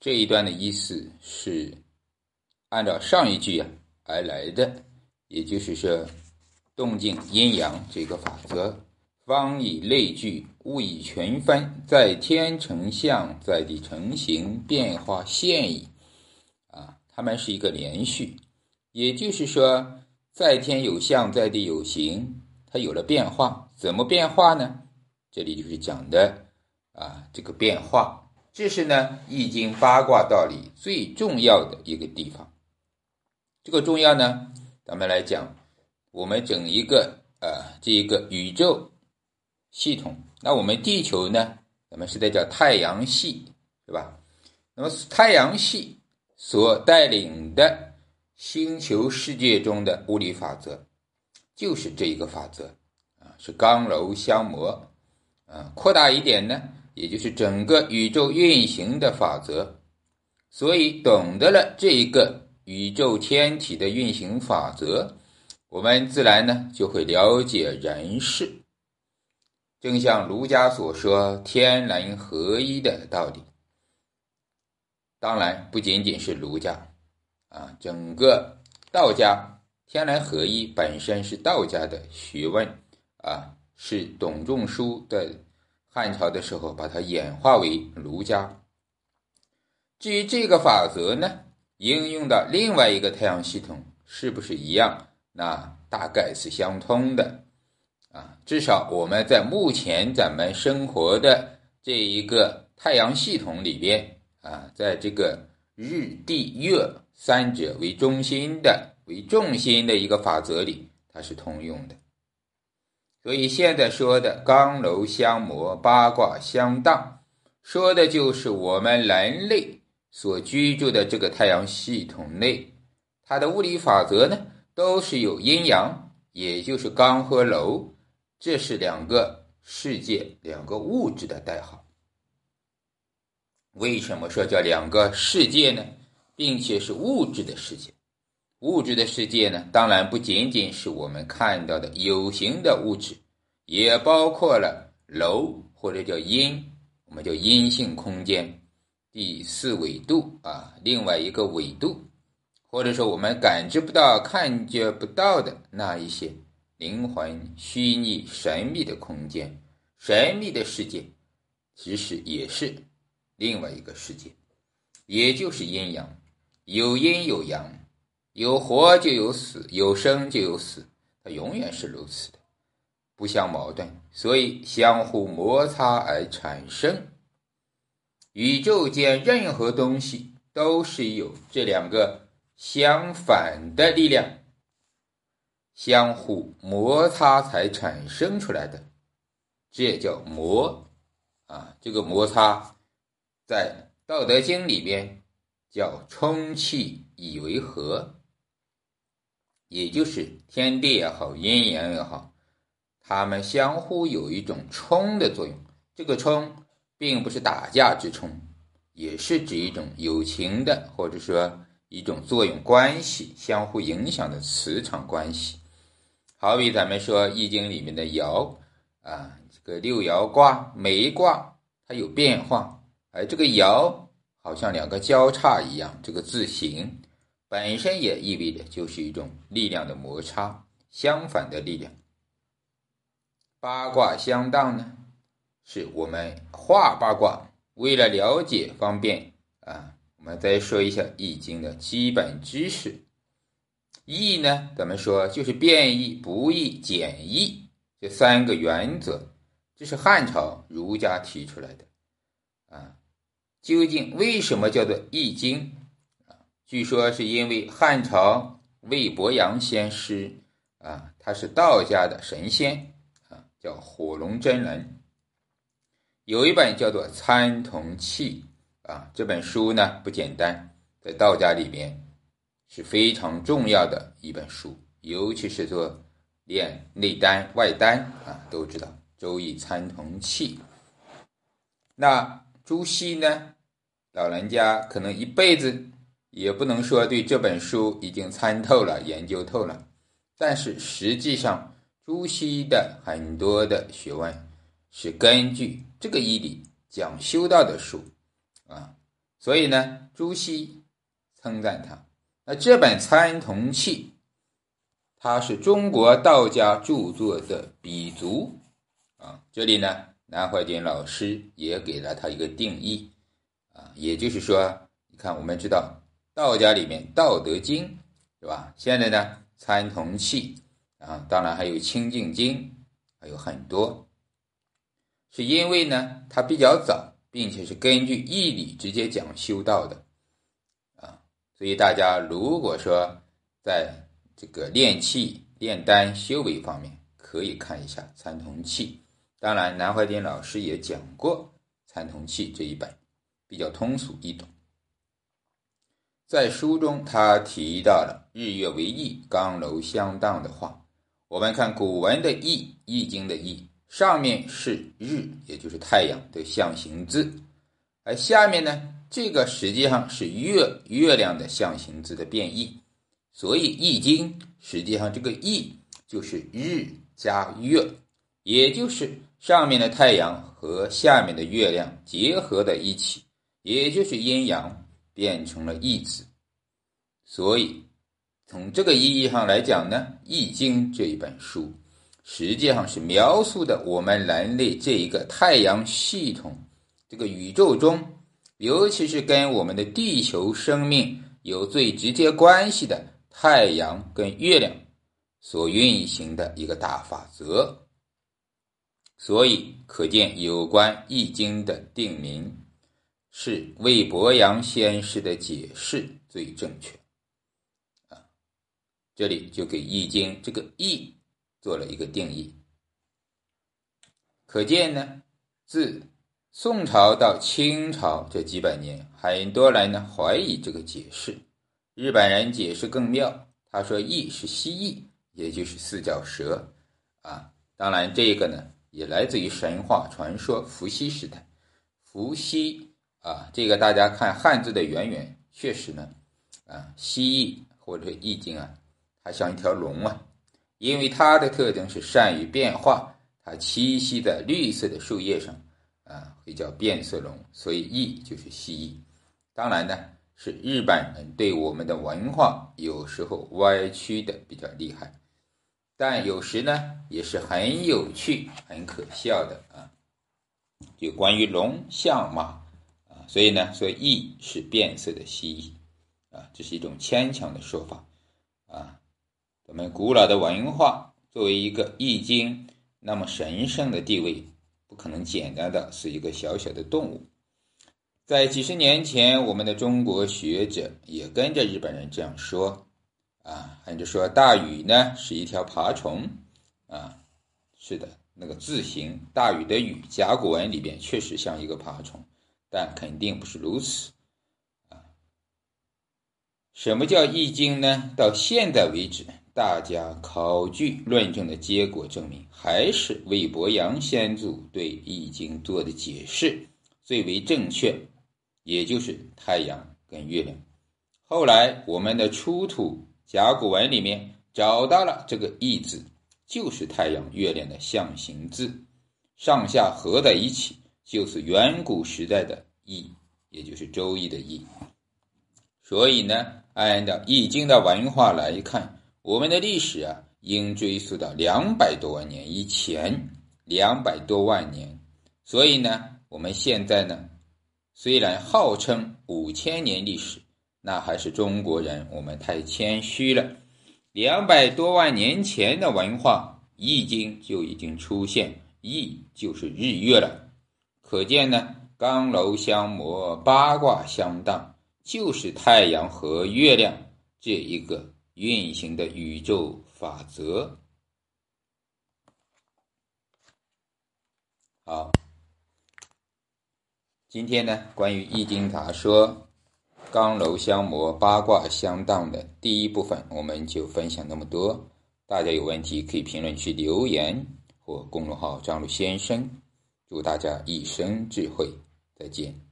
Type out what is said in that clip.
这一段的意思是按照上一句啊而来的，也就是说，动静阴阳这个法则，方以类聚，物以群分，在天成象，在地成形，变化现矣。啊，它们是一个连续，也就是说，在天有象，在地有形，它有了变化，怎么变化呢？这里就是讲的啊，这个变化，这是呢《易经》八卦道理最重要的一个地方。这个重要呢，咱们来讲，我们整一个呃这一个宇宙系统，那我们地球呢，咱们是在叫太阳系，是吧？那么太阳系所带领的星球世界中的物理法则，就是这一个法则啊，是刚柔相磨。啊，扩大一点呢，也就是整个宇宙运行的法则。所以，懂得了这一个宇宙天体的运行法则，我们自然呢就会了解人事。正像儒家所说“天人合一”的道理。当然，不仅仅是儒家，啊，整个道家“天人合一”本身是道家的学问，啊。是董仲舒的汉朝的时候把它演化为儒家。至于这个法则呢，应用到另外一个太阳系统是不是一样？那大概是相通的啊。至少我们在目前咱们生活的这一个太阳系统里边啊，在这个日、地、月三者为中心的为重心的一个法则里，它是通用的。所以现在说的刚柔相磨、八卦相当，说的就是我们人类所居住的这个太阳系统内，它的物理法则呢，都是有阴阳，也就是刚和柔，这是两个世界、两个物质的代号。为什么说叫两个世界呢？并且是物质的世界。物质的世界呢，当然不仅仅是我们看到的有形的物质，也包括了楼或者叫阴，我们叫阴性空间，第四纬度啊，另外一个纬度，或者说我们感知不到、看觉不到的那一些灵魂、虚拟、神秘的空间、神秘的世界，其实也是另外一个世界，也就是阴阳，有阴有阳。有活就有死，有生就有死，它永远是如此的，不相矛盾，所以相互摩擦而产生。宇宙间任何东西都是有这两个相反的力量相互摩擦才产生出来的，这也叫摩啊。这个摩擦在《道德经》里边叫充气以为和。也就是天地也好，阴阳也好，它们相互有一种冲的作用。这个冲并不是打架之冲，也是指一种友情的，或者说一种作用关系，相互影响的磁场关系。好比咱们说《易经》里面的爻啊，这个六爻卦，每一卦它有变化，而这个爻好像两个交叉一样，这个字形。本身也意味着就是一种力量的摩擦，相反的力量。八卦相当呢，是我们画八卦，为了了解方便啊，我们再说一下《易经》的基本知识。易呢，咱们说就是变易、不易、简易这三个原则，这是汉朝儒家提出来的啊。究竟为什么叫做《易经》？据说是因为汉朝魏伯阳先师啊，他是道家的神仙啊，叫火龙真人。有一本叫做《参同契》啊，这本书呢不简单，在道家里面是非常重要的一本书，尤其是做练内丹外丹啊，都知道《周易参同契》。那朱熹呢，老人家可能一辈子。也不能说对这本书已经参透了、研究透了，但是实际上，朱熹的很多的学问是根据这个义理讲修道的书啊，所以呢，朱熹称赞他。那这本《参同契》，它是中国道家著作的鼻祖啊。这里呢，南怀瑾老师也给了他一个定义啊，也就是说，你看，我们知道道家里面《道德经》是吧？现在呢，《参同契》啊，当然还有《清净经》，还有很多，是因为呢，它比较早，并且是根据义理直接讲修道的。啊所以大家如果说在这个练气、炼丹、修为方面，可以看一下《参同契》。当然，南怀瑾老师也讲过《参同契》这一本，比较通俗易懂。在书中，他提到了“日月为翼，刚柔相当”的话。我们看古文的“易”，《易经》的“易”，上面是日，也就是太阳的象形字，而下面呢？这个实际上是月月亮的象形字的变异，所以《易经》实际上这个“易”就是日加月，也就是上面的太阳和下面的月亮结合在一起，也就是阴阳变成了“易”字。所以从这个意义上来讲呢，《易经》这一本书实际上是描述的我们人类这一个太阳系统这个宇宙中。尤其是跟我们的地球生命有最直接关系的太阳跟月亮所运行的一个大法则，所以可见有关《易经》的定名是魏伯阳先师的解释最正确啊。这里就给《易经》这个“易”做了一个定义，可见呢，自。宋朝到清朝这几百年，很多人呢怀疑这个解释。日本人解释更妙，他说“易”是蜥蜴，也就是四脚蛇啊。当然，这个呢也来自于神话传说，伏羲时代。伏羲啊，这个大家看汉字的渊源，确实呢啊，蜥蜴或者易经啊，它像一条龙啊，因为它的特征是善于变化，它栖息在绿色的树叶上。啊，会叫变色龙，所以翼就是蜥蜴。当然呢，是日本人对我们的文化有时候歪曲的比较厉害，但有时呢也是很有趣、很可笑的啊。就关于龙象马，所以呢说翼是变色的蜥蜴啊，这是一种牵强的说法啊。我们古老的文化作为一个易经那么神圣的地位。不可能简单的是一个小小的动物。在几十年前，我们的中国学者也跟着日本人这样说，啊，还就说大禹呢是一条爬虫，啊，是的，那个字形大禹的禹，甲骨文里边确实像一个爬虫，但肯定不是如此，啊，什么叫易经呢？到现在为止。大家考据论证的结果证明，还是魏伯阳先祖对《易经》做的解释最为正确，也就是太阳跟月亮。后来我们的出土甲骨文里面找到了这个“易”字，就是太阳、月亮的象形字，上下合在一起，就是远古时代的“易”，也就是《周易》的“易”。所以呢，按照《易经》的文化来看。我们的历史啊，应追溯到两百多万年以前，两百多万年。所以呢，我们现在呢，虽然号称五千年历史，那还是中国人，我们太谦虚了。两百多万年前的文化，《易经》就已经出现，易就是日月了。可见呢，刚柔相磨，八卦相当，就是太阳和月亮这一个。运行的宇宙法则。好，今天呢，关于《易经》杂说，刚柔相磨，八卦相当的第一部分，我们就分享那么多。大家有问题可以评论区留言或公众号张璐先生。祝大家一生智慧，再见。